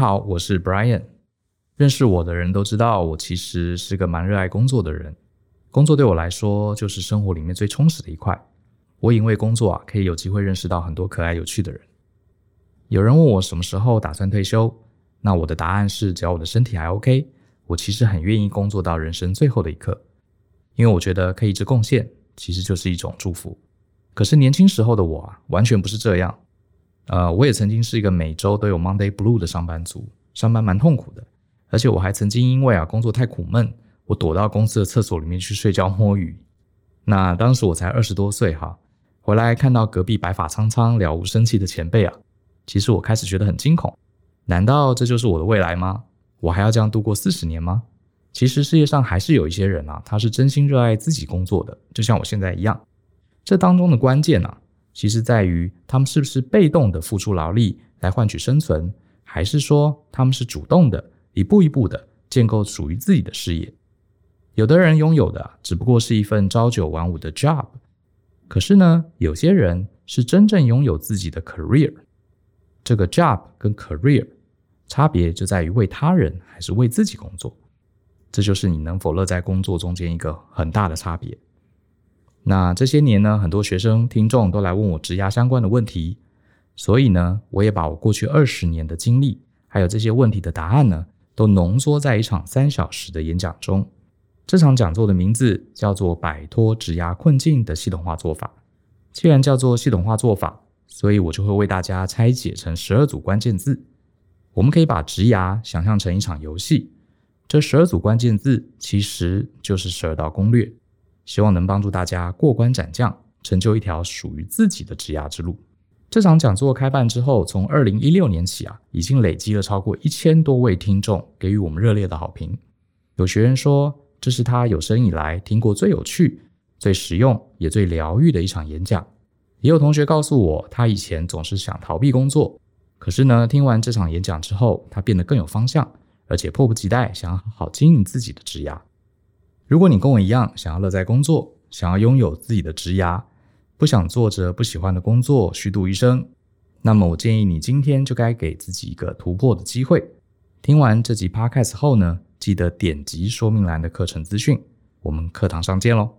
好，我是 Brian。认识我的人都知道，我其实是个蛮热爱工作的人。工作对我来说，就是生活里面最充实的一块。我因为工作啊，可以有机会认识到很多可爱有趣的人。有人问我什么时候打算退休，那我的答案是，只要我的身体还 OK，我其实很愿意工作到人生最后的一刻。因为我觉得可以一直贡献，其实就是一种祝福。可是年轻时候的我啊，完全不是这样。呃，我也曾经是一个每周都有 Monday Blue 的上班族，上班蛮痛苦的。而且我还曾经因为啊工作太苦闷，我躲到公司的厕所里面去睡觉摸鱼。那当时我才二十多岁哈，回来看到隔壁白发苍苍、了无生气的前辈啊，其实我开始觉得很惊恐。难道这就是我的未来吗？我还要这样度过四十年吗？其实世界上还是有一些人啊，他是真心热爱自己工作的，就像我现在一样。这当中的关键啊，其实在于他们是不是被动的付出劳力来换取生存，还是说他们是主动的一步一步的建构属于自己的事业。有的人拥有的只不过是一份朝九晚五的 job，可是呢，有些人是真正拥有自己的 career。这个 job 跟 career 差别就在于为他人还是为自己工作。这就是你能否乐在工作中间一个很大的差别。那这些年呢，很多学生听众都来问我职涯相关的问题，所以呢，我也把我过去二十年的经历，还有这些问题的答案呢，都浓缩在一场三小时的演讲中。这场讲座的名字叫做“摆脱职涯困境的系统化做法”。既然叫做系统化做法，所以我就会为大家拆解成十二组关键字。我们可以把职涯想象成一场游戏。这十二组关键字其实就是十二道攻略，希望能帮助大家过关斩将，成就一条属于自己的职涯之路。这场讲座开办之后，从二零一六年起啊，已经累积了超过一千多位听众给予我们热烈的好评。有学员说，这是他有生以来听过最有趣、最实用也最疗愈的一场演讲。也有同学告诉我，他以前总是想逃避工作，可是呢，听完这场演讲之后，他变得更有方向。而且迫不及待想要好好经营自己的职涯。如果你跟我一样想要乐在工作，想要拥有自己的职涯，不想做着不喜欢的工作虚度一生，那么我建议你今天就该给自己一个突破的机会。听完这集 Podcast 后呢，记得点击说明栏的课程资讯，我们课堂上见喽！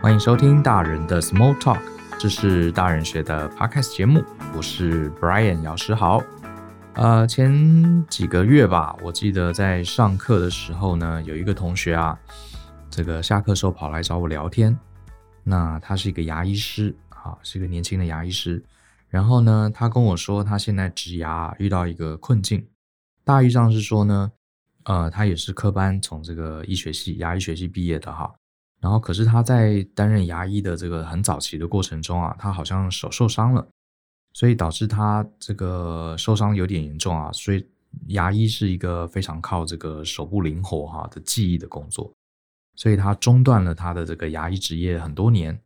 欢迎收听大人的 Small Talk。这是大人学的 Podcast 节目，我是 Brian 姚诗豪。呃，前几个月吧，我记得在上课的时候呢，有一个同学啊，这个下课时候跑来找我聊天。那他是一个牙医师，啊，是一个年轻的牙医师。然后呢，他跟我说，他现在植牙遇到一个困境，大意上是说呢，呃，他也是科班从这个医学系牙医学系毕业的哈。然后，可是他在担任牙医的这个很早期的过程中啊，他好像手受伤了，所以导致他这个受伤有点严重啊。所以牙医是一个非常靠这个手部灵活哈的记忆的工作，所以他中断了他的这个牙医职业很多年。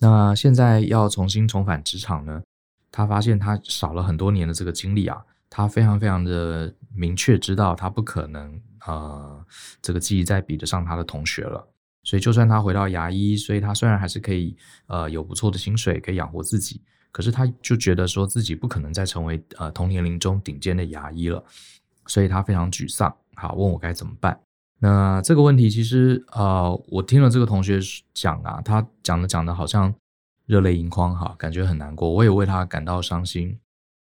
那现在要重新重返职场呢，他发现他少了很多年的这个经历啊，他非常非常的明确知道他不可能呃这个记忆再比得上他的同学了。所以，就算他回到牙医，所以他虽然还是可以，呃，有不错的薪水，可以养活自己，可是他就觉得说自己不可能再成为呃同年龄中顶尖的牙医了，所以他非常沮丧。好，问我该怎么办？那这个问题其实，呃，我听了这个同学讲啊，他讲的讲的好像热泪盈眶哈，感觉很难过，我也为他感到伤心。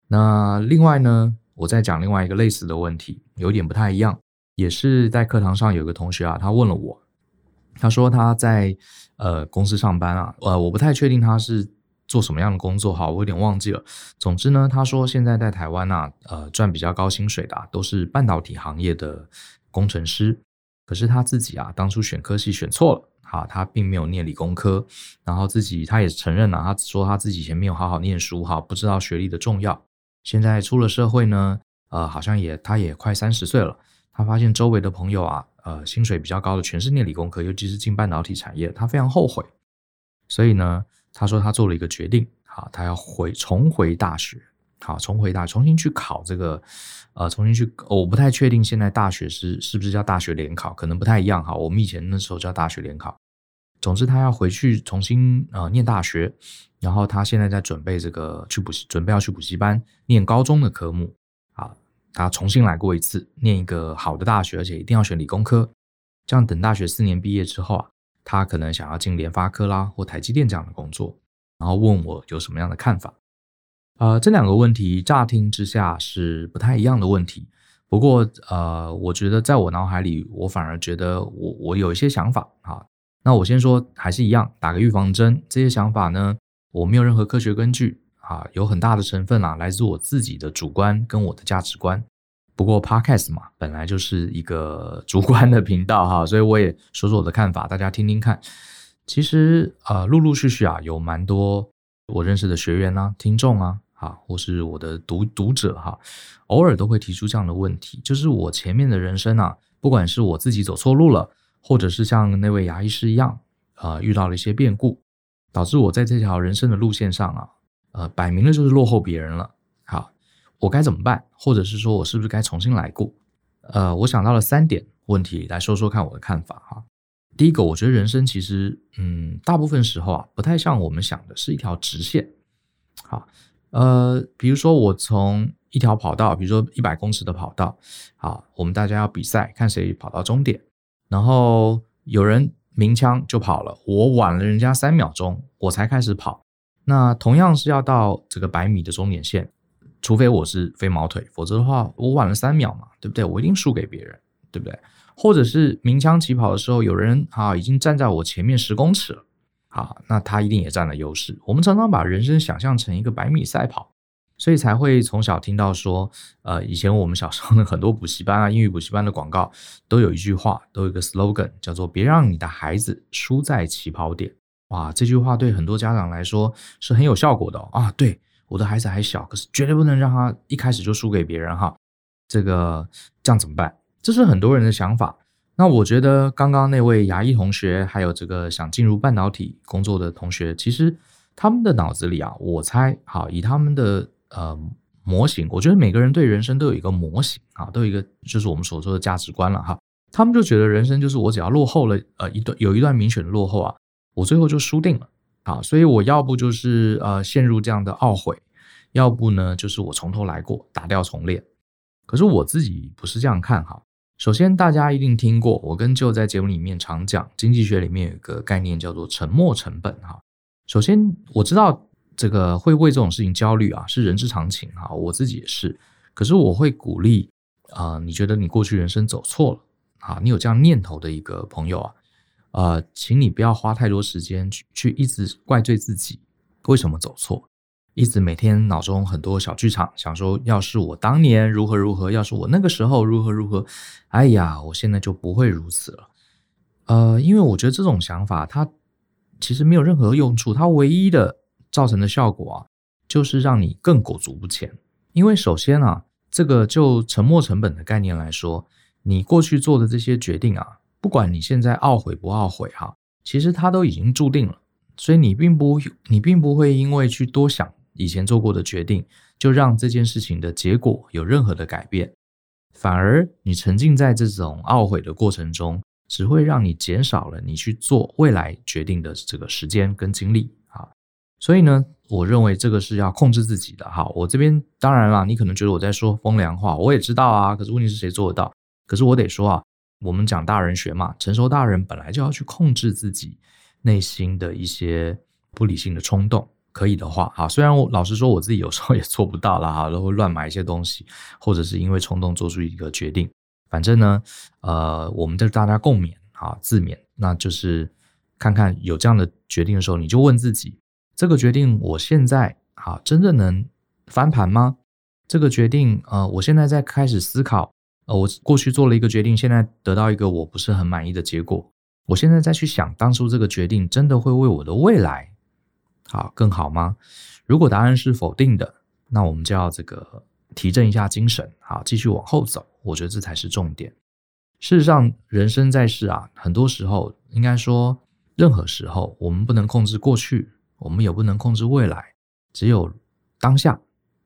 那另外呢，我再讲另外一个类似的问题，有点不太一样，也是在课堂上有个同学啊，他问了我。他说他在呃公司上班啊，呃我不太确定他是做什么样的工作哈，我有点忘记了。总之呢，他说现在在台湾啊，呃赚比较高薪水的啊，都是半导体行业的工程师。可是他自己啊，当初选科系选错了，哈，他并没有念理工科，然后自己他也承认了，他说他自己以前没有好好念书哈，不知道学历的重要。现在出了社会呢，呃，好像也他也快三十岁了，他发现周围的朋友啊。呃，薪水比较高的全是念理工科，尤其是进半导体产业，他非常后悔。所以呢，他说他做了一个决定，好，他要回重回大学，好，重回大，重新去考这个，呃，重新去，我不太确定现在大学是是不是叫大学联考，可能不太一样哈。我们以前那时候叫大学联考，总之他要回去重新呃念大学，然后他现在在准备这个去补习，准备要去补习班念高中的科目啊，他重新来过一次，念一个好的大学，而且一定要选理工科，这样等大学四年毕业之后啊，他可能想要进联发科啦或台积电这样的工作，然后问我有什么样的看法。呃，这两个问题乍听之下是不太一样的问题，不过呃，我觉得在我脑海里，我反而觉得我我有一些想法啊。那我先说，还是一样，打个预防针。这些想法呢，我没有任何科学根据啊，有很大的成分啊，来自我自己的主观跟我的价值观。不过 Podcast 嘛，本来就是一个主观的频道哈，所以我也说说我的看法，大家听听看。其实呃，陆陆续续啊，有蛮多我认识的学员啊、听众啊。啊，或是我的读读者哈，偶尔都会提出这样的问题，就是我前面的人生啊，不管是我自己走错路了，或者是像那位牙医师一样，呃，遇到了一些变故，导致我在这条人生的路线上啊，呃，摆明了就是落后别人了。我该怎么办？或者是说我是不是该重新来过？呃，我想到了三点问题，来说说看我的看法哈。第一个，我觉得人生其实，嗯，大部分时候啊，不太像我们想的是一条直线。好。呃，比如说我从一条跑道，比如说一百公尺的跑道，好，我们大家要比赛，看谁跑到终点，然后有人鸣枪就跑了，我晚了人家三秒钟，我才开始跑。那同样是要到这个百米的终点线，除非我是飞毛腿，否则的话，我晚了三秒嘛，对不对？我一定输给别人，对不对？或者是鸣枪起跑的时候，有人啊已经站在我前面十公尺了。好，那他一定也占了优势。我们常常把人生想象成一个百米赛跑，所以才会从小听到说，呃，以前我们小时候的很多补习班啊、英语补习班的广告都有一句话，都有一个 slogan，叫做“别让你的孩子输在起跑点”。哇，这句话对很多家长来说是很有效果的。啊，对，我的孩子还小，可是绝对不能让他一开始就输给别人哈。这个这样怎么办？这是很多人的想法。那我觉得刚刚那位牙医同学，还有这个想进入半导体工作的同学，其实他们的脑子里啊，我猜，好，以他们的呃模型，我觉得每个人对人生都有一个模型啊，都有一个就是我们所说的价值观了哈。他们就觉得人生就是我只要落后了呃一段有一段明显的落后啊，我最后就输定了啊，所以我要不就是呃陷入这样的懊悔，要不呢就是我从头来过，打掉重练。可是我自己不是这样看哈。首先，大家一定听过，我跟 Joe 在节目里面常讲，经济学里面有一个概念叫做沉没成本哈。首先，我知道这个会为这种事情焦虑啊，是人之常情哈，我自己也是。可是我会鼓励啊、你觉得你过去人生走错了啊，你有这样念头的一个朋友啊，呃，请你不要花太多时间去去一直怪罪自己为什么走错。一直每天脑中很多小剧场，想说，要是我当年如何如何，要是我那个时候如何如何，哎呀，我现在就不会如此了。呃，因为我觉得这种想法它其实没有任何用处，它唯一的造成的效果啊，就是让你更裹足不前。因为首先啊，这个就沉没成本的概念来说，你过去做的这些决定啊，不管你现在懊悔不懊悔哈，其实它都已经注定了，所以你并不你并不会因为去多想。以前做过的决定，就让这件事情的结果有任何的改变，反而你沉浸在这种懊悔的过程中，只会让你减少了你去做未来决定的这个时间跟精力啊。所以呢，我认为这个是要控制自己的哈。我这边当然啦，你可能觉得我在说风凉话，我也知道啊。可是问题是谁做得到？可是我得说啊，我们讲大人学嘛，成熟大人本来就要去控制自己内心的一些不理性的冲动。可以的话，哈，虽然我老实说，我自己有时候也做不到了，哈，都会乱买一些东西，或者是因为冲动做出一个决定。反正呢，呃，我们就大家共勉，哈，自勉，那就是看看有这样的决定的时候，你就问自己：这个决定我现在啊，真的能翻盘吗？这个决定，呃，我现在在开始思考，呃，我过去做了一个决定，现在得到一个我不是很满意的结果，我现在再去想，当初这个决定真的会为我的未来。好，更好吗？如果答案是否定的，那我们就要这个提振一下精神，好，继续往后走。我觉得这才是重点。事实上，人生在世啊，很多时候，应该说，任何时候，我们不能控制过去，我们也不能控制未来，只有当下。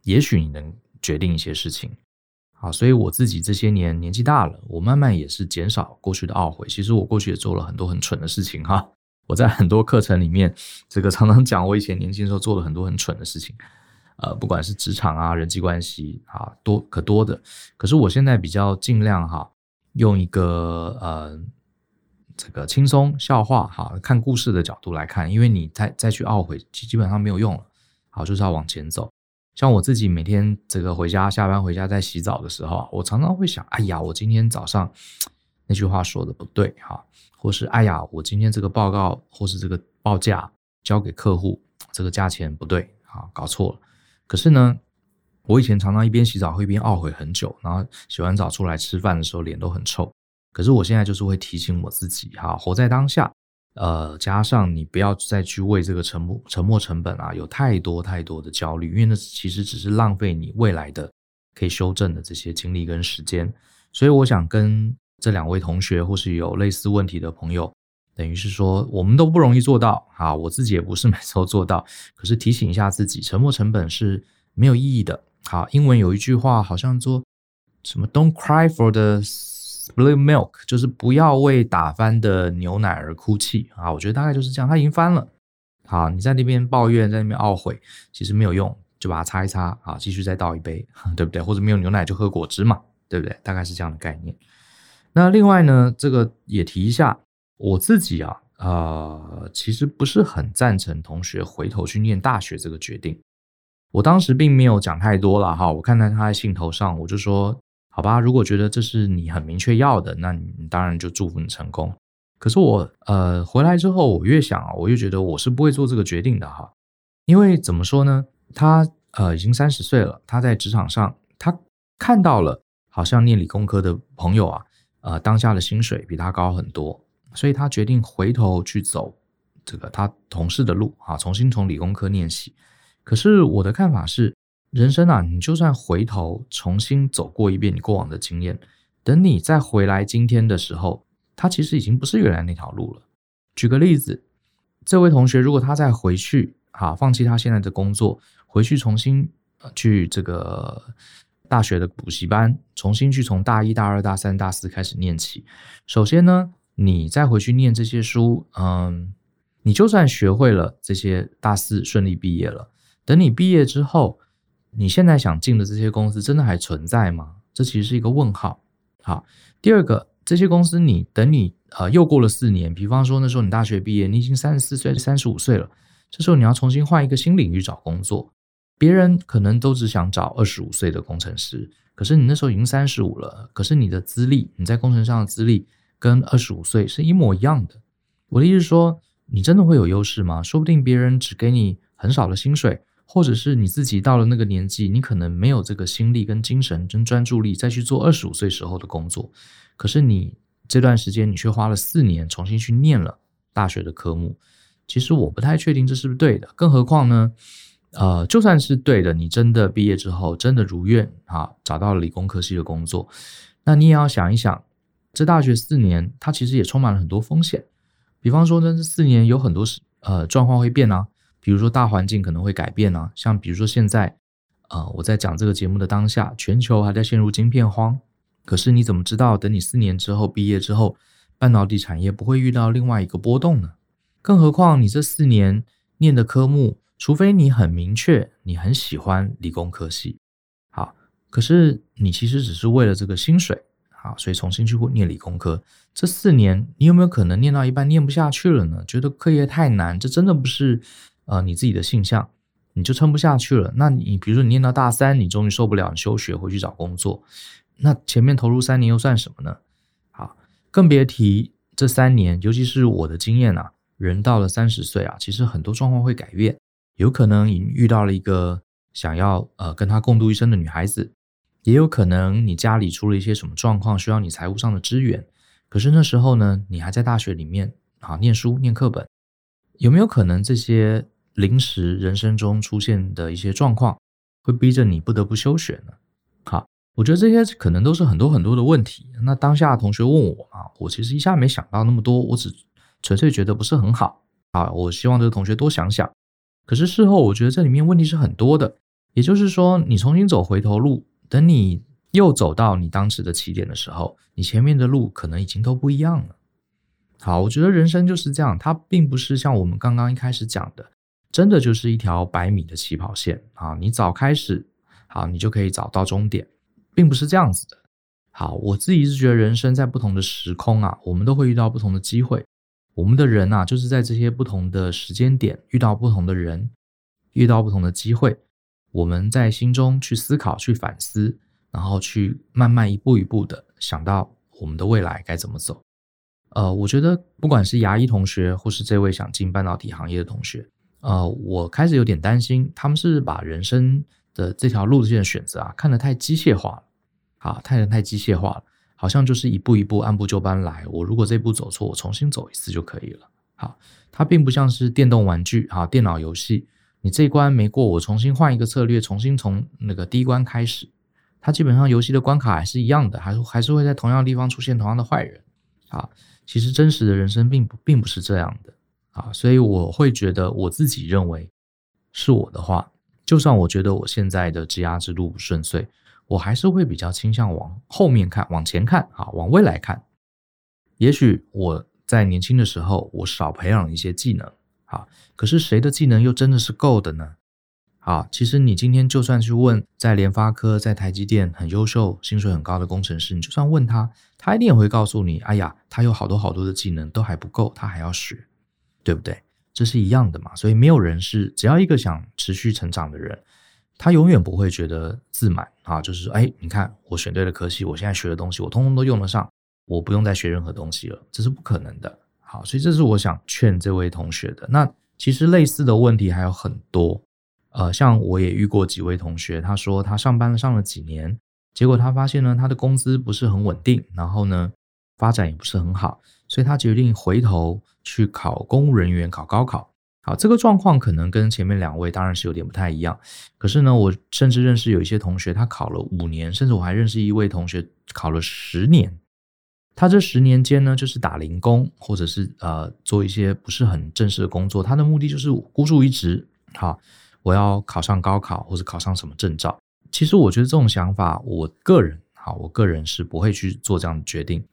也许你能决定一些事情。啊，所以我自己这些年年纪大了，我慢慢也是减少过去的懊悔。其实我过去也做了很多很蠢的事情哈。我在很多课程里面，这个常常讲我以前年轻时候做了很多很蠢的事情，呃，不管是职场啊、人际关系啊，多可多的。可是我现在比较尽量哈，用一个呃这个轻松笑话哈，看故事的角度来看，因为你再再去懊悔，基基本上没有用了。好，就是要往前走。像我自己每天这个回家、下班回家在洗澡的时候，我常常会想，哎呀，我今天早上那句话说的不对哈。或是哎呀，我今天这个报告或是这个报价交给客户，这个价钱不对啊，搞错了。可是呢，我以前常常一边洗澡会一边懊悔很久，然后洗完澡出来吃饭的时候脸都很臭。可是我现在就是会提醒我自己哈，活在当下。呃，加上你不要再去为这个沉没沉没成本啊，有太多太多的焦虑，因为那其实只是浪费你未来的可以修正的这些精力跟时间。所以我想跟。这两位同学或是有类似问题的朋友，等于是说我们都不容易做到啊，我自己也不是 每次都做到。可是提醒一下自己，沉没成本是没有意义的。好，英文有一句话好像说什么 “Don't cry for the spilled milk”，就是不要为打翻的牛奶而哭泣啊。我觉得大概就是这样，它已经翻了。好，你在那边抱怨，在那边懊悔，其实没有用，就把它擦一擦啊，继续再倒一杯，对不对？或者没有牛奶就喝果汁嘛，对不对？大概是这样的概念。那另外呢，这个也提一下，我自己啊，呃，其实不是很赞成同学回头去念大学这个决定。我当时并没有讲太多了哈，我看在他在信头上，我就说，好吧，如果觉得这是你很明确要的，那你当然就祝福你成功。可是我呃回来之后，我越想啊，我越觉得我是不会做这个决定的哈，因为怎么说呢，他呃已经三十岁了，他在职场上，他看到了好像念理工科的朋友啊。呃，当下的薪水比他高很多，所以他决定回头去走这个他同事的路啊，重新从理工科念起。可是我的看法是，人生啊，你就算回头重新走过一遍你过往的经验，等你再回来今天的时候，他其实已经不是原来那条路了。举个例子，这位同学如果他再回去，哈，放弃他现在的工作，回去重新去这个。大学的补习班，重新去从大一大二大三大四开始念起。首先呢，你再回去念这些书，嗯，你就算学会了这些，大四顺利毕业了，等你毕业之后，你现在想进的这些公司真的还存在吗？这其实是一个问号。好，第二个，这些公司你等你呃又过了四年，比方说那时候你大学毕业，你已经三十四岁、三十五岁了，这时候你要重新换一个新领域找工作。别人可能都只想找二十五岁的工程师，可是你那时候已经三十五了，可是你的资历，你在工程上的资历跟二十五岁是一模一样的。我的意思是说，你真的会有优势吗？说不定别人只给你很少的薪水，或者是你自己到了那个年纪，你可能没有这个心力跟精神跟专注力再去做二十五岁时候的工作。可是你这段时间，你却花了四年重新去念了大学的科目。其实我不太确定这是不是对的，更何况呢？呃，就算是对的，你真的毕业之后真的如愿啊，找到了理工科系的工作，那你也要想一想，这大学四年它其实也充满了很多风险。比方说，这四年有很多事呃状况会变啊，比如说大环境可能会改变啊，像比如说现在呃我在讲这个节目的当下，全球还在陷入晶片荒，可是你怎么知道等你四年之后毕业之后，半导体产业不会遇到另外一个波动呢？更何况你这四年念的科目。除非你很明确，你很喜欢理工科系，好，可是你其实只是为了这个薪水，好，所以重新去念理工科。这四年，你有没有可能念到一半念不下去了呢？觉得课业太难，这真的不是呃你自己的性向，你就撑不下去了。那你比如说你念到大三，你终于受不了，你休学回去找工作，那前面投入三年又算什么呢？好，更别提这三年，尤其是我的经验啊，人到了三十岁啊，其实很多状况会改变。有可能你遇到了一个想要呃跟他共度一生的女孩子，也有可能你家里出了一些什么状况，需要你财务上的支援。可是那时候呢，你还在大学里面啊念书念课本，有没有可能这些临时人生中出现的一些状况，会逼着你不得不休学呢？好，我觉得这些可能都是很多很多的问题。那当下同学问我啊，我其实一下没想到那么多，我只纯粹觉得不是很好啊。我希望这个同学多想想。可是事后，我觉得这里面问题是很多的。也就是说，你重新走回头路，等你又走到你当时的起点的时候，你前面的路可能已经都不一样了。好，我觉得人生就是这样，它并不是像我们刚刚一开始讲的，真的就是一条百米的起跑线啊。你早开始，好，你就可以早到终点，并不是这样子的。好，我自己是觉得人生在不同的时空啊，我们都会遇到不同的机会。我们的人啊，就是在这些不同的时间点遇到不同的人，遇到不同的机会，我们在心中去思考、去反思，然后去慢慢一步一步的想到我们的未来该怎么走。呃，我觉得不管是牙医同学，或是这位想进半导体行业的同学，呃，我开始有点担心，他们是把人生的这条路线的选择啊，看得太机械化了。啊，太人太机械化了，好像就是一步一步按部就班来。我如果这步走错，我重新走一次就可以了。好，它并不像是电动玩具啊，电脑游戏，你这一关没过，我重新换一个策略，重新从那个第一关开始。它基本上游戏的关卡还是一样的，还是还是会在同样的地方出现同样的坏人。啊，其实真实的人生并不并不是这样的。啊，所以我会觉得我自己认为是我的话，就算我觉得我现在的职涯之路不顺遂。我还是会比较倾向往后面看，往前看，啊，往未来看。也许我在年轻的时候，我少培养一些技能，啊，可是谁的技能又真的是够的呢？啊，其实你今天就算去问在联发科、在台积电很优秀、薪水很高的工程师，你就算问他，他一定也会告诉你，哎呀，他有好多好多的技能都还不够，他还要学，对不对？这是一样的嘛。所以没有人是只要一个想持续成长的人。他永远不会觉得自满啊，就是说，哎，你看我选对了科系，我现在学的东西我通通都用得上，我不用再学任何东西了，这是不可能的。好，所以这是我想劝这位同学的。那其实类似的问题还有很多，呃，像我也遇过几位同学，他说他上班了上了几年，结果他发现呢，他的工资不是很稳定，然后呢，发展也不是很好，所以他决定回头去考公务人员，考高考。好，这个状况可能跟前面两位当然是有点不太一样。可是呢，我甚至认识有一些同学，他考了五年，甚至我还认识一位同学考了十年。他这十年间呢，就是打零工，或者是呃做一些不是很正式的工作。他的目的就是孤注一掷，好，我要考上高考或者考上什么证照。其实我觉得这种想法，我个人好，我个人是不会去做这样的决定，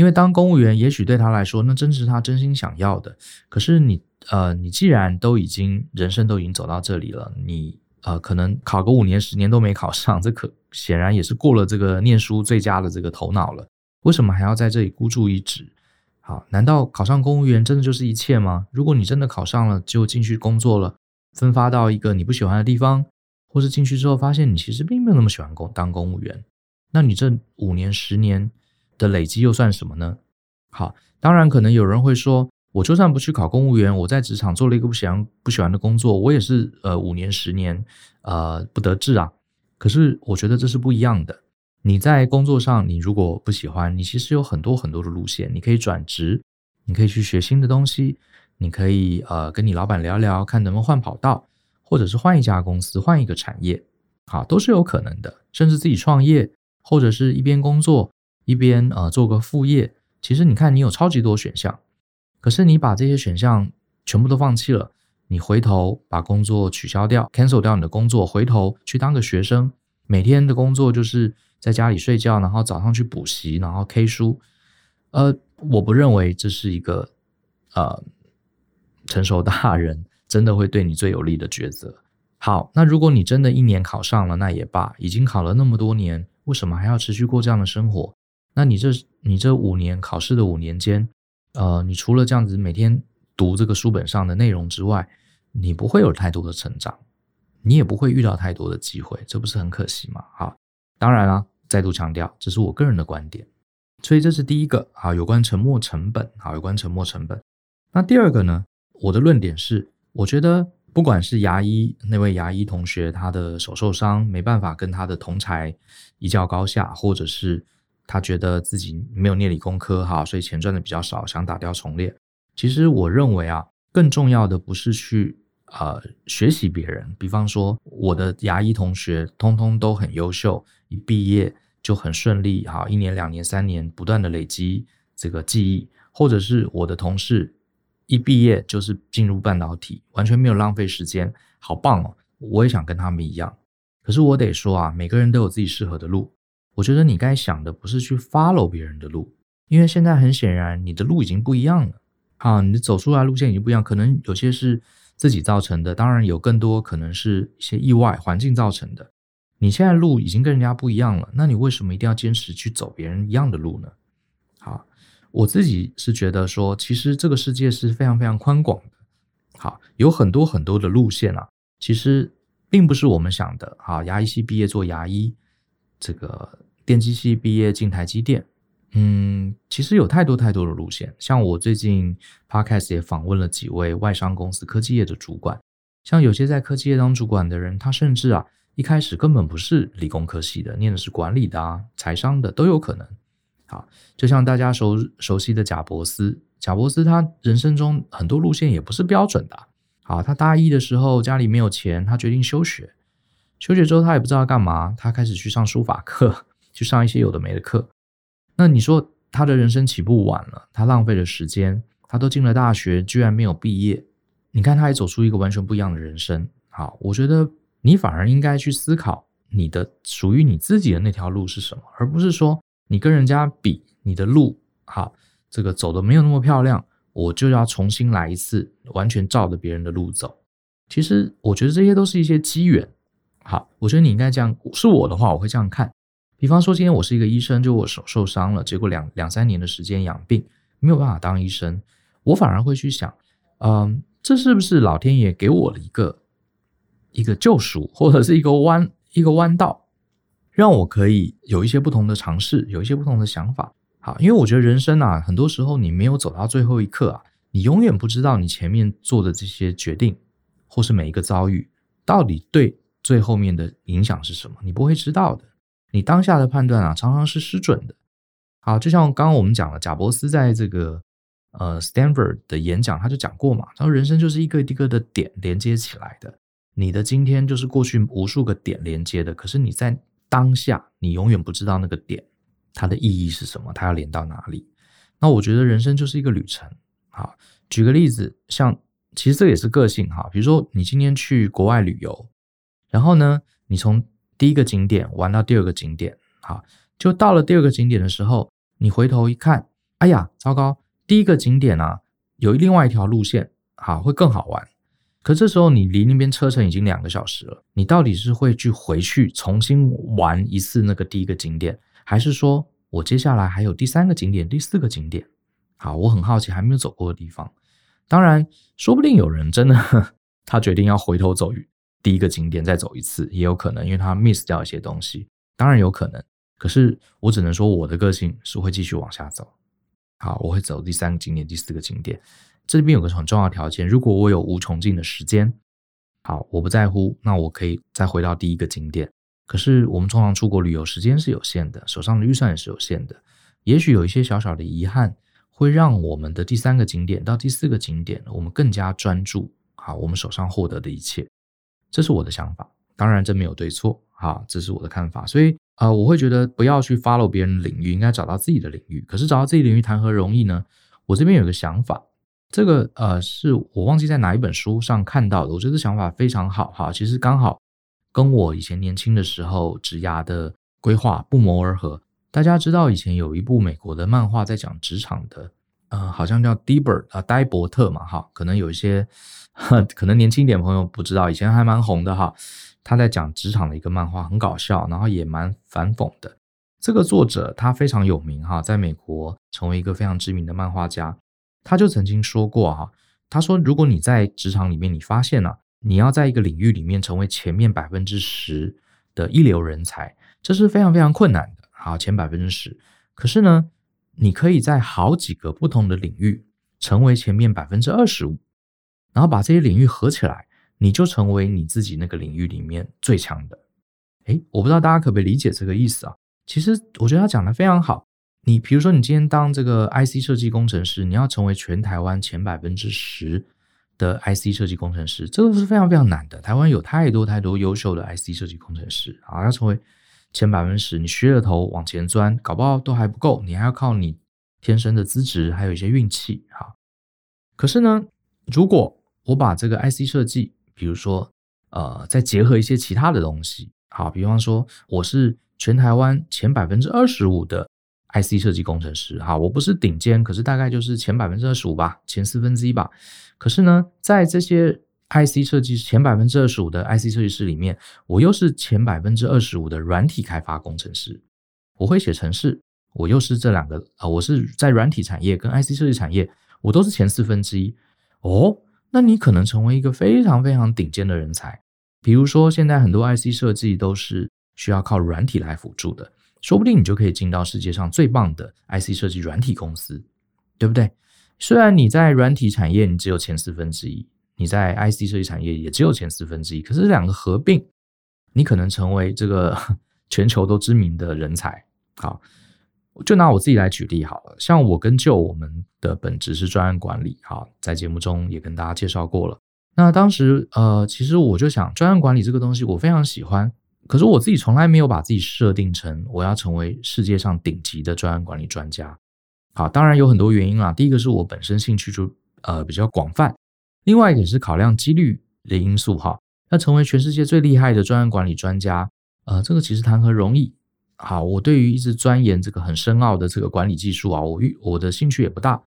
因为当公务员，也许对他来说，那真是他真心想要的。可是你。呃，你既然都已经人生都已经走到这里了，你呃可能考个五年十年都没考上，这可显然也是过了这个念书最佳的这个头脑了。为什么还要在这里孤注一掷？好，难道考上公务员真的就是一切吗？如果你真的考上了，就进去工作了，分发到一个你不喜欢的地方，或是进去之后发现你其实并没有那么喜欢公当公务员，那你这五年十年的累积又算什么呢？好，当然可能有人会说。我就算不去考公务员，我在职场做了一个不喜欢不喜欢的工作，我也是呃五年十年呃不得志啊。可是我觉得这是不一样的。你在工作上，你如果不喜欢，你其实有很多很多的路线，你可以转职，你可以去学新的东西，你可以呃跟你老板聊聊，看能不能换跑道，或者是换一家公司，换一个产业，好，都是有可能的。甚至自己创业，或者是一边工作一边呃做个副业，其实你看你有超级多选项。可是你把这些选项全部都放弃了，你回头把工作取消掉，cancel 掉你的工作，回头去当个学生，每天的工作就是在家里睡觉，然后早上去补习，然后 K 书。呃，我不认为这是一个呃成熟大人真的会对你最有利的抉择。好，那如果你真的一年考上了，那也罢，已经考了那么多年，为什么还要持续过这样的生活？那你这你这五年考试的五年间。呃，你除了这样子每天读这个书本上的内容之外，你不会有太多的成长，你也不会遇到太多的机会，这不是很可惜吗？好，当然了，再度强调，这是我个人的观点，所以这是第一个啊，有关沉没成本，啊，有关沉没成本。那第二个呢，我的论点是，我觉得不管是牙医那位牙医同学，他的手受伤，没办法跟他的同才一较高下，或者是。他觉得自己没有念理工科哈，所以钱赚的比较少，想打掉重练。其实我认为啊，更重要的不是去呃学习别人，比方说我的牙医同学通通都很优秀，一毕业就很顺利哈，一年、两年、三年不断的累积这个记忆，或者是我的同事一毕业就是进入半导体，完全没有浪费时间，好棒哦！我也想跟他们一样，可是我得说啊，每个人都有自己适合的路。我觉得你该想的不是去 follow 别人的路，因为现在很显然你的路已经不一样了，啊，你走出来路线已经不一样，可能有些是自己造成的，当然有更多可能是一些意外环境造成的。你现在路已经跟人家不一样了，那你为什么一定要坚持去走别人一样的路呢？好，我自己是觉得说，其实这个世界是非常非常宽广的，好，有很多很多的路线啊，其实并不是我们想的，好，牙医系毕业做牙医，这个电机系毕业进台积电。嗯，其实有太多太多的路线，像我最近 podcast 也访问了几位外商公司科技业的主管，像有些在科技业当主管的人，他甚至啊一开始根本不是理工科系的，念的是管理的啊、财商的都有可能。好，就像大家熟熟悉的贾伯斯，贾伯斯他人生中很多路线也不是标准的。好，他大一的时候家里没有钱，他决定休学，休学之后他也不知道干嘛，他开始去上书法课，去上一些有的没的课。那你说他的人生起步晚了，他浪费了时间，他都进了大学，居然没有毕业。你看，他也走出一个完全不一样的人生。好，我觉得你反而应该去思考你的属于你自己的那条路是什么，而不是说你跟人家比你的路，好，这个走的没有那么漂亮，我就要重新来一次，完全照着别人的路走。其实我觉得这些都是一些机缘。好，我觉得你应该这样，是我的话，我会这样看。比方说，今天我是一个医生，就我手受伤了，结果两两三年的时间养病，没有办法当医生，我反而会去想，嗯，这是不是老天爷给我的一个一个救赎，或者是一个弯一个弯道，让我可以有一些不同的尝试，有一些不同的想法。好，因为我觉得人生啊，很多时候你没有走到最后一刻啊，你永远不知道你前面做的这些决定，或是每一个遭遇，到底对最后面的影响是什么，你不会知道的。你当下的判断啊，常常是失准的。好，就像刚刚我们讲了，贾伯斯在这个呃 Stanford 的演讲，他就讲过嘛，他说人生就是一个一个的点连接起来的。你的今天就是过去无数个点连接的，可是你在当下，你永远不知道那个点它的意义是什么，它要连到哪里。那我觉得人生就是一个旅程。好，举个例子，像其实这也是个性哈，比如说你今天去国外旅游，然后呢，你从第一个景点玩到第二个景点，好，就到了第二个景点的时候，你回头一看，哎呀，糟糕！第一个景点啊，有另外一条路线，好，会更好玩。可这时候你离那边车程已经两个小时了，你到底是会去回去重新玩一次那个第一个景点，还是说我接下来还有第三个景点、第四个景点？好，我很好奇还没有走过的地方。当然，说不定有人真的 他决定要回头走远。第一个景点再走一次也有可能，因为他 miss 掉一些东西，当然有可能。可是我只能说，我的个性是会继续往下走。好，我会走第三个景点、第四个景点。这边有个很重要条件，如果我有无穷尽的时间，好，我不在乎，那我可以再回到第一个景点。可是我们通常出国旅游时间是有限的，手上的预算也是有限的，也许有一些小小的遗憾，会让我们的第三个景点到第四个景点，我们更加专注。好，我们手上获得的一切。这是我的想法，当然这没有对错，哈，这是我的看法。所以，呃，我会觉得不要去 follow 别人领域，应该找到自己的领域。可是找到自己领域谈何容易呢？我这边有个想法，这个呃，是我忘记在哪一本书上看到的。我觉得想法非常好，哈，其实刚好跟我以前年轻的时候职涯的规划不谋而合。大家知道以前有一部美国的漫画在讲职场的，呃，好像叫 Debert 啊，呆伯特嘛，哈，可能有一些。可能年轻一点朋友不知道，以前还蛮红的哈。他在讲职场的一个漫画，很搞笑，然后也蛮反讽的。这个作者他非常有名哈，在美国成为一个非常知名的漫画家。他就曾经说过哈，他说如果你在职场里面，你发现了你要在一个领域里面成为前面百分之十的一流人才，这是非常非常困难的。好，前百分之十，可是呢，你可以在好几个不同的领域成为前面百分之二十五。然后把这些领域合起来，你就成为你自己那个领域里面最强的。诶，我不知道大家可不可以理解这个意思啊？其实我觉得他讲的非常好。你比如说，你今天当这个 IC 设计工程师，你要成为全台湾前百分之十的 IC 设计工程师，这个是非常非常难的。台湾有太多太多优秀的 IC 设计工程师啊，要成为前百分之十，你削了头往前钻，搞不好都还不够，你还要靠你天生的资质，还有一些运气。哈，可是呢，如果我把这个 IC 设计，比如说，呃，再结合一些其他的东西，好，比方说，我是全台湾前百分之二十五的 IC 设计工程师哈，我不是顶尖，可是大概就是前百分之二十五吧，前四分之一吧。可是呢，在这些 IC 设计师前百分之二十五的 IC 设计师里面，我又是前百分之二十五的软体开发工程师。我会写程式，我又是这两个啊、呃，我是在软体产业跟 IC 设计产业，我都是前四分之一。哦，那你可能成为一个非常非常顶尖的人才。比如说，现在很多 IC 设计都是需要靠软体来辅助的。说不定你就可以进到世界上最棒的 IC 设计软体公司，对不对？虽然你在软体产业你只有前四分之一，你在 IC 设计产业也只有前四分之一，可是这两个合并，你可能成为这个 全球都知名的人才。好，就拿我自己来举例好了，像我跟 Joe，我们的本职是专案管理，好，在节目中也跟大家介绍过了。那当时呃，其实我就想，专案管理这个东西我非常喜欢。可是我自己从来没有把自己设定成我要成为世界上顶级的专案管理专家。好，当然有很多原因啦。第一个是我本身兴趣就呃比较广泛，另外一点是考量几率的因素哈。要成为全世界最厉害的专案管理专家，呃，这个其实谈何容易。好，我对于一直钻研这个很深奥的这个管理技术啊，我我的兴趣也不大。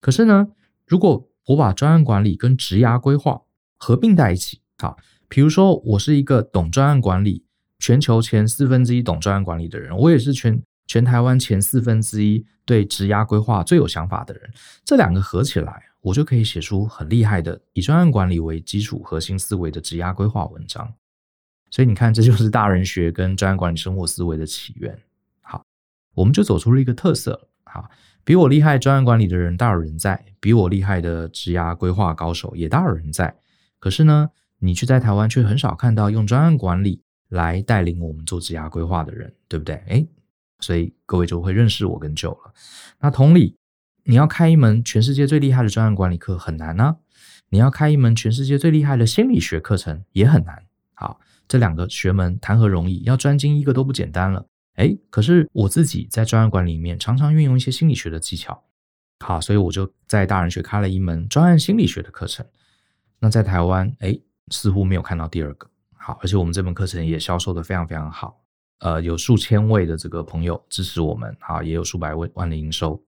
可是呢，如果我把专案管理跟职涯规划合并在一起，好，比如说我是一个懂专案管理。全球前四分之一懂专案管理的人，我也是全全台湾前四分之一对职涯规划最有想法的人。这两个合起来，我就可以写出很厉害的以专案管理为基础核心思维的职涯规划文章。所以你看，这就是大人学跟专案管理生活思维的起源。好，我们就走出了一个特色。好，比我厉害专案管理的人大有人在，比我厉害的职涯规划高手也大有人在。可是呢，你却在台湾却很少看到用专案管理。来带领我们做职涯规划的人，对不对？诶，所以各位就会认识我跟 Joe 了。那同理，你要开一门全世界最厉害的专案管理课很难呢、你要开一门全世界最厉害的心理学课程也很难。好，这两个学门谈何容易？要专精一个都不简单了。诶，可是我自己在专案管理里面常常运用一些心理学的技巧。好，所以我就在大人学开了一门专案心理学的课程。那在台湾，诶，似乎没有看到第二个。好，而且我们这门课程也销售的非常非常好，呃，有数千位的这个朋友支持我们，好，也有数百万万的营收。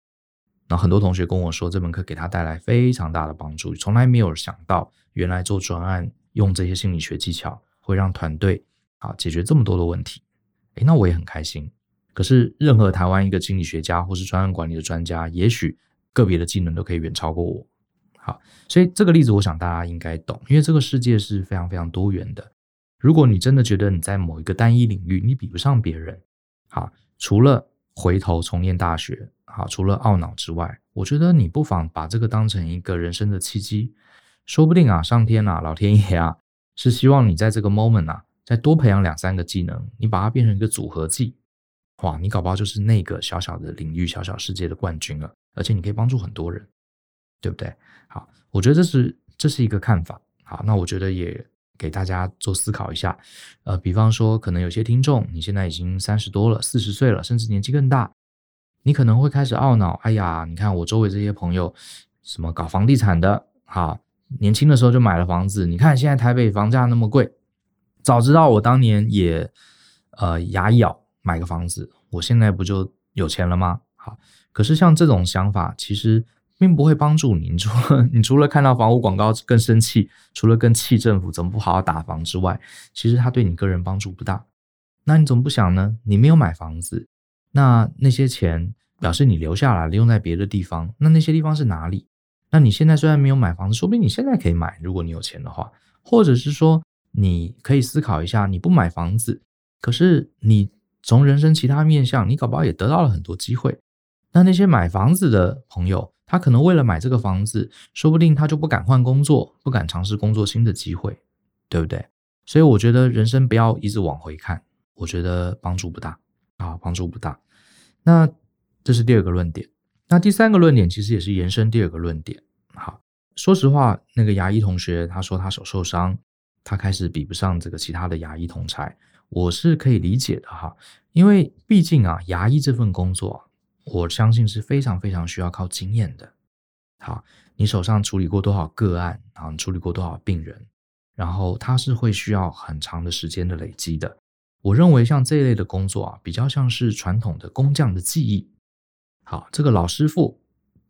那很多同学跟我说，这门课给他带来非常大的帮助，从来没有想到原来做专案用这些心理学技巧会让团队啊解决这么多的问题。诶，那我也很开心。可是任何台湾一个心理学家或是专案管理的专家，也许个别的技能都可以远超过我。好，所以这个例子我想大家应该懂，因为这个世界是非常非常多元的。如果你真的觉得你在某一个单一领域你比不上别人，好，除了回头重念大学，好，除了懊恼之外，我觉得你不妨把这个当成一个人生的契机，说不定啊，上天啊，老天爷啊，是希望你在这个 moment 啊，再多培养两三个技能，你把它变成一个组合技，哇，你搞不好就是那个小小的领域、小小世界的冠军了，而且你可以帮助很多人，对不对？好，我觉得这是这是一个看法，好，那我觉得也。给大家做思考一下，呃，比方说，可能有些听众，你现在已经三十多了，四十岁了，甚至年纪更大，你可能会开始懊恼，哎呀，你看我周围这些朋友，什么搞房地产的，哈，年轻的时候就买了房子，你看现在台北房价那么贵，早知道我当年也，呃，牙咬买个房子，我现在不就有钱了吗？好，可是像这种想法，其实。并不会帮助你，你除了你除了看到房屋广告更生气，除了更气政府怎么不好好打房之外，其实它对你个人帮助不大。那你怎么不想呢？你没有买房子，那那些钱表示你留下来了，用在别的地方。那那些地方是哪里？那你现在虽然没有买房子，说不定你现在可以买，如果你有钱的话，或者是说你可以思考一下，你不买房子，可是你从人生其他面向，你搞不好也得到了很多机会。那那些买房子的朋友。他可能为了买这个房子，说不定他就不敢换工作，不敢尝试工作新的机会，对不对？所以我觉得人生不要一直往回看，我觉得帮助不大啊，帮助不大。那这是第二个论点。那第三个论点其实也是延伸第二个论点。好，说实话，那个牙医同学他说他手受伤，他开始比不上这个其他的牙医同侪，我是可以理解的哈，因为毕竟啊，牙医这份工作。我相信是非常非常需要靠经验的。好，你手上处理过多少个案啊？处理过多少病人？然后他是会需要很长的时间的累积的。我认为像这一类的工作啊，比较像是传统的工匠的技艺。好，这个老师傅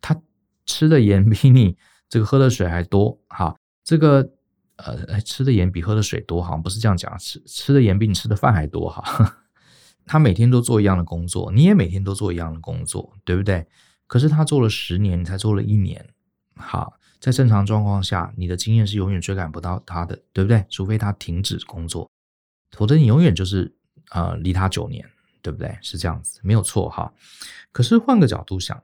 他吃的盐比你这个喝的水还多。好，这个呃吃的盐比喝的水多，好像不是这样讲，吃吃的盐比你吃的饭还多哈。他每天都做一样的工作，你也每天都做一样的工作，对不对？可是他做了十年，你才做了一年。好，在正常状况下，你的经验是永远追赶不到他的，对不对？除非他停止工作，否则你永远就是呃离他九年。对不对？是这样子，没有错哈。可是换个角度想，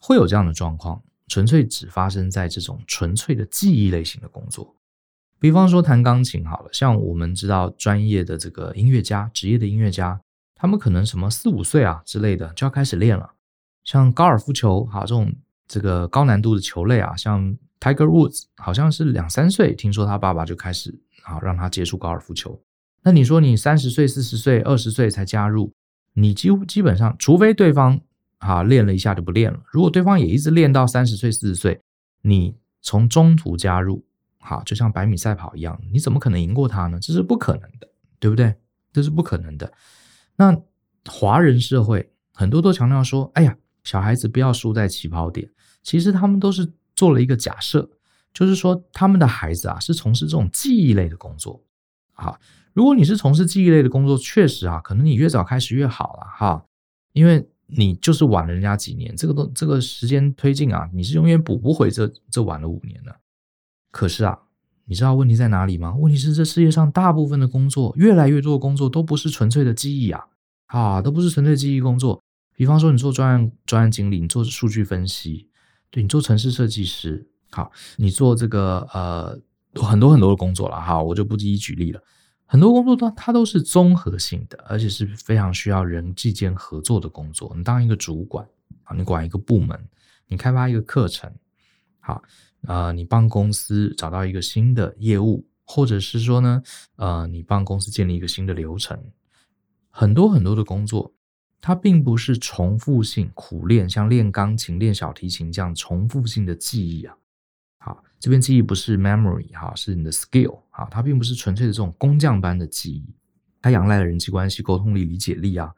会有这样的状况，纯粹只发生在这种纯粹的记忆类型的工作。比方说弹钢琴好了，像我们知道专业的这个音乐家，职业的音乐家，他们可能什么四五岁啊之类的就要开始练了。像高尔夫球，哈，这种这个高难度的球类啊，像 Tiger Woods，好像是两三岁，听说他爸爸就开始啊让他接触高尔夫球。那你说你三十岁、四十岁、二十岁才加入？你几乎基本上，除非对方啊练了一下就不练了。如果对方也一直练到三十岁、四十岁，你从中途加入，好，就像百米赛跑一样，你怎么可能赢过他呢？这是不可能的，对不对？这是不可能的。那华人社会很多都强调说：“哎呀，小孩子不要输在起跑点。”其实他们都是做了一个假设，就是说他们的孩子啊是从事这种技艺类的工作，好。如果你是从事记忆类的工作，确实啊，可能你越早开始越好了哈，因为你就是晚了人家几年，这个都这个时间推进啊，你是永远补不回这这晚了五年的。可是啊，你知道问题在哪里吗？问题是这世界上大部分的工作，越来越多的工作都不是纯粹的记忆啊，啊，都不是纯粹记忆工作。比方说，你做专案专案经理，你做数据分析，对，你做城市设计师，好，你做这个呃很多很多的工作了哈，我就不一一举例了。很多工作都它都是综合性的，而且是非常需要人际间合作的工作。你当一个主管啊，你管一个部门，你开发一个课程，好，呃，你帮公司找到一个新的业务，或者是说呢，呃，你帮公司建立一个新的流程，很多很多的工作，它并不是重复性苦练，像练钢琴、练小提琴这样重复性的记忆啊。好，这边记忆不是 memory 哈，是你的 skill 啊，它并不是纯粹的这种工匠般的记忆，它仰赖了人际关系、沟通力、理解力啊，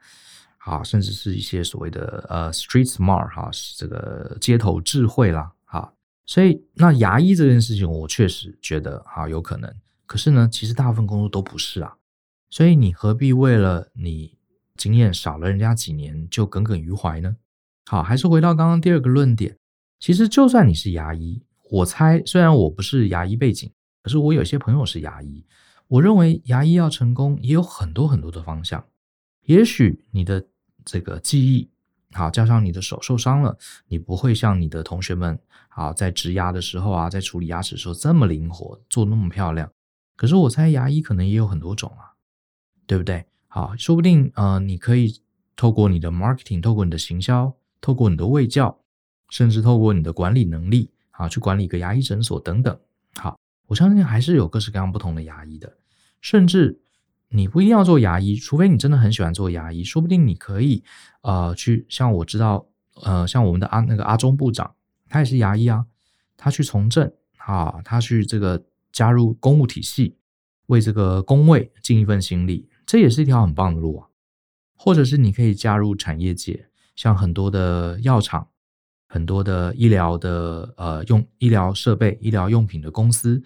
好，甚至是一些所谓的呃 street smart 哈，这个街头智慧啦，哈，所以那牙医这件事情，我确实觉得哈有可能，可是呢，其实大部分工作都不是啊，所以你何必为了你经验少了人家几年就耿耿于怀呢？好，还是回到刚刚第二个论点，其实就算你是牙医。我猜，虽然我不是牙医背景，可是我有些朋友是牙医。我认为牙医要成功，也有很多很多的方向。也许你的这个记忆好，加上你的手受伤了，你不会像你的同学们好在植牙的时候啊，在处理牙齿的时候这么灵活，做那么漂亮。可是我猜牙医可能也有很多种啊，对不对？好，说不定呃，你可以透过你的 marketing，透过你的行销，透过你的卫教，甚至透过你的管理能力。啊，去管理一个牙医诊所等等。好，我相信还是有各式各样不同的牙医的，甚至你不一定要做牙医，除非你真的很喜欢做牙医，说不定你可以呃去像我知道呃像我们的阿那个阿中部长，他也是牙医啊，他去从政啊，他去这个加入公务体系，为这个公位尽一份心力，这也是一条很棒的路啊。或者是你可以加入产业界，像很多的药厂。很多的医疗的呃用医疗设备、医疗用品的公司，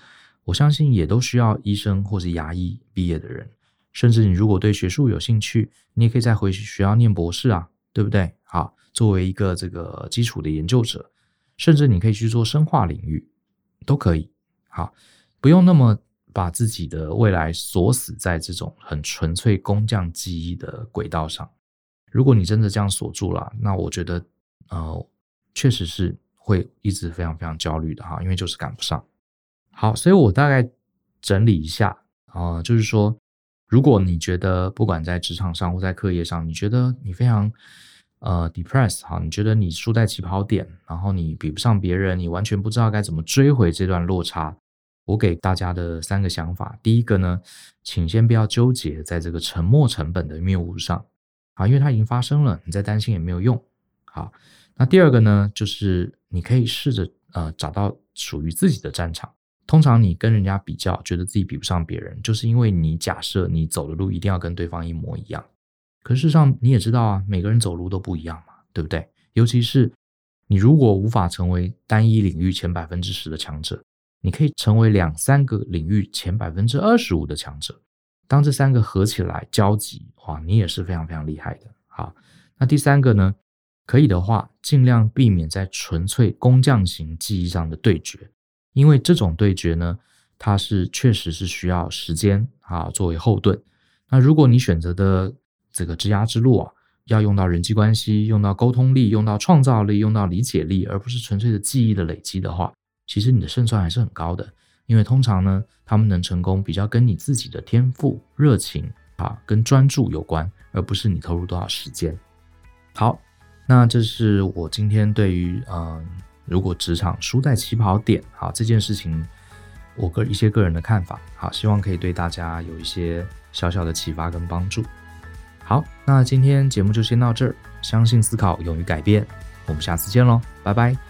我相信也都需要医生或是牙医毕业的人。甚至你如果对学术有兴趣，你也可以再回去学校念博士啊，对不对？好，作为一个这个基础的研究者，甚至你可以去做生化领域，都可以。好，不用那么把自己的未来锁死在这种很纯粹工匠技艺的轨道上。如果你真的这样锁住了，那我觉得呃。确实是会一直非常非常焦虑的哈，因为就是赶不上。好，所以我大概整理一下啊、就是说，如果你觉得不管在职场上或在课业上，你觉得你非常呃 depressed 哈，你觉得你输在起跑点，然后你比不上别人，你完全不知道该怎么追回这段落差，我给大家的三个想法，第一个呢，请先不要纠结在这个沉没成本的谬误上啊，因为它已经发生了，你再担心也没有用。好。那第二个呢，就是你可以试着呃找到属于自己的战场。通常你跟人家比较，觉得自己比不上别人，就是因为你假设你走的路一定要跟对方一模一样。可事实上你也知道啊，每个人走路都不一样嘛，对不对？尤其是你如果无法成为单一领域前百分之十的强者，你可以成为两三个领域前百分之二十五的强者。当这三个合起来交集，哇，你也是非常非常厉害的。好，那第三个呢？可以的话，尽量避免在纯粹工匠型技艺上的对决，因为这种对决呢，它是确实是需要时间啊作为后盾。那如果你选择的这个职涯之路啊，要用到人际关系、用到沟通力、用到创造力、用到理解力，而不是纯粹的记忆的累积的话，其实你的胜算还是很高的。因为通常呢，他们能成功比较跟你自己的天赋、热情啊跟专注有关，而不是你投入多少时间。好。那这是我今天对于嗯，如果职场输在起跑点，好这件事情，我个一些个人的看法，好，希望可以对大家有一些小小的启发跟帮助。好，那今天节目就先到这儿，相信思考，勇于改变，我们下次见喽，拜拜。